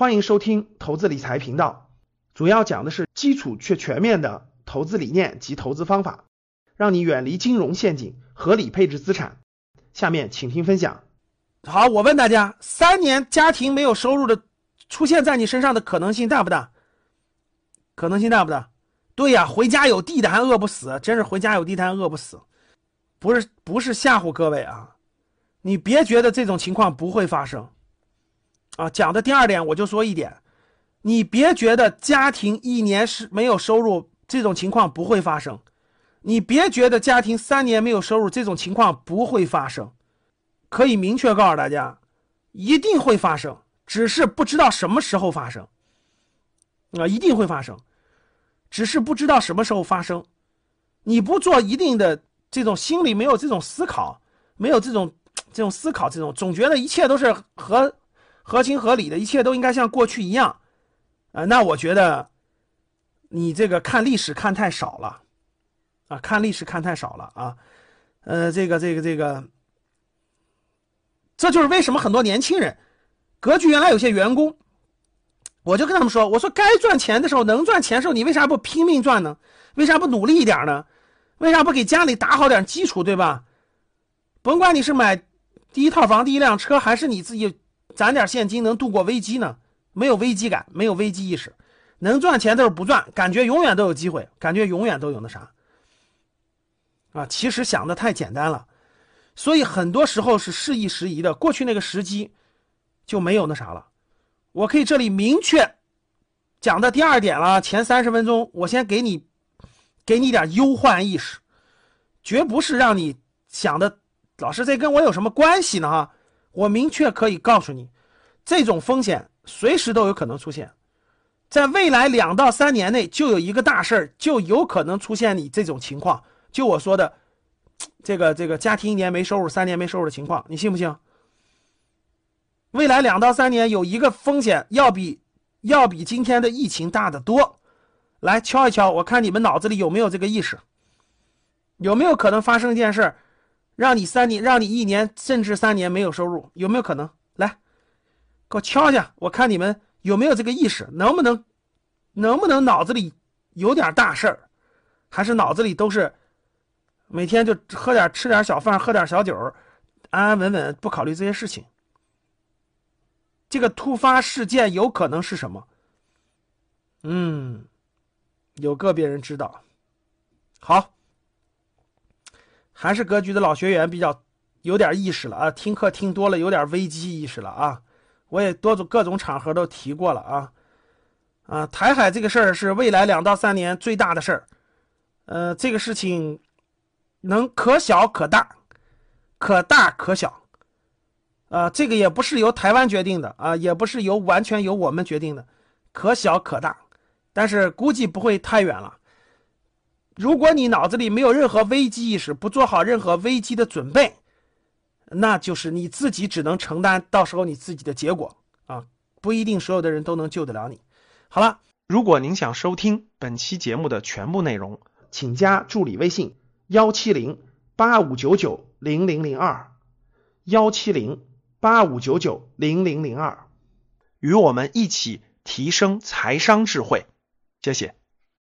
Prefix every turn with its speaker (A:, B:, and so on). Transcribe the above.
A: 欢迎收听投资理财频道，主要讲的是基础却全面的投资理念及投资方法，让你远离金融陷阱，合理配置资产。下面请听分享。
B: 好，我问大家，三年家庭没有收入的出现在你身上的可能性大不大？可能性大不大？对呀，回家有地的还饿不死，真是回家有地摊饿不死，不是不是吓唬各位啊，你别觉得这种情况不会发生。啊，讲的第二点我就说一点，你别觉得家庭一年是没有收入这种情况不会发生，你别觉得家庭三年没有收入这种情况不会发生，可以明确告诉大家，一定会发生，只是不知道什么时候发生。啊，一定会发生，只是不知道什么时候发生。你不做一定的这种心里没有这种思考，没有这种这种思考，这种总觉得一切都是和。合情合理的一切都应该像过去一样，啊，那我觉得你这个看历史看太少了，啊，看历史看太少了啊，呃，这个这个这个，这就是为什么很多年轻人，格局原来有些员工，我就跟他们说，我说该赚钱的时候能赚钱时候，你为啥不拼命赚呢？为啥不努力一点呢？为啥不给家里打好点基础，对吧？甭管你是买第一套房、第一辆车，还是你自己。攒点现金能度过危机呢？没有危机感，没有危机意识，能赚钱都是不赚，感觉永远都有机会，感觉永远都有那啥啊！其实想的太简单了，所以很多时候是适宜时宜的。过去那个时机就没有那啥了。我可以这里明确讲的第二点了，前三十分钟我先给你给你点忧患意识，绝不是让你想的，老师这跟我有什么关系呢？哈。我明确可以告诉你，这种风险随时都有可能出现，在未来两到三年内就有一个大事儿，就有可能出现你这种情况。就我说的，这个这个家庭一年没收入、三年没收入的情况，你信不信？未来两到三年有一个风险要比要比今天的疫情大得多。来敲一敲，我看你们脑子里有没有这个意识？有没有可能发生一件事？让你三年，让你一年甚至三年没有收入，有没有可能？来，给我敲一下，我看你们有没有这个意识，能不能，能不能脑子里有点大事儿，还是脑子里都是每天就喝点吃点小饭，喝点小酒，安安稳稳不考虑这些事情。这个突发事件有可能是什么？嗯，有个别人知道。好。还是格局的老学员比较有点意识了啊，听课听多了有点危机意识了啊。我也多种各种场合都提过了啊，啊，台海这个事儿是未来两到三年最大的事儿，呃，这个事情能可小可大，可大可小，啊，这个也不是由台湾决定的啊，也不是由完全由我们决定的，可小可大，但是估计不会太远了。如果你脑子里没有任何危机意识，不做好任何危机的准备，那就是你自己只能承担到时候你自己的结果啊，不一定所有的人都能救得了你。好了，
A: 如果您想收听本期节目的全部内容，请加助理微信幺七零八五九九零零零二幺七零八五九九零零零二，与我们一起提升财商智慧。谢谢。